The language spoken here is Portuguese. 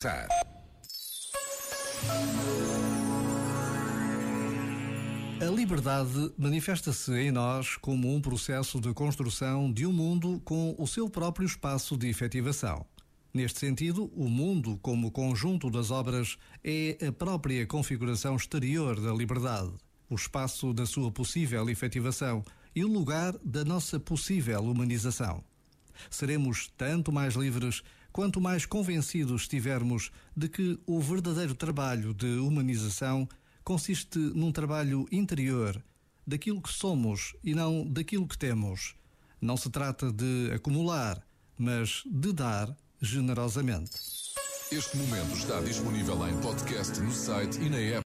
A liberdade manifesta-se em nós como um processo de construção de um mundo com o seu próprio espaço de efetivação. Neste sentido, o mundo, como conjunto das obras, é a própria configuração exterior da liberdade, o espaço da sua possível efetivação e o lugar da nossa possível humanização. Seremos tanto mais livres quanto mais convencidos estivermos de que o verdadeiro trabalho de humanização consiste num trabalho interior, daquilo que somos e não daquilo que temos. Não se trata de acumular, mas de dar generosamente. Este momento está disponível em podcast no site e na app.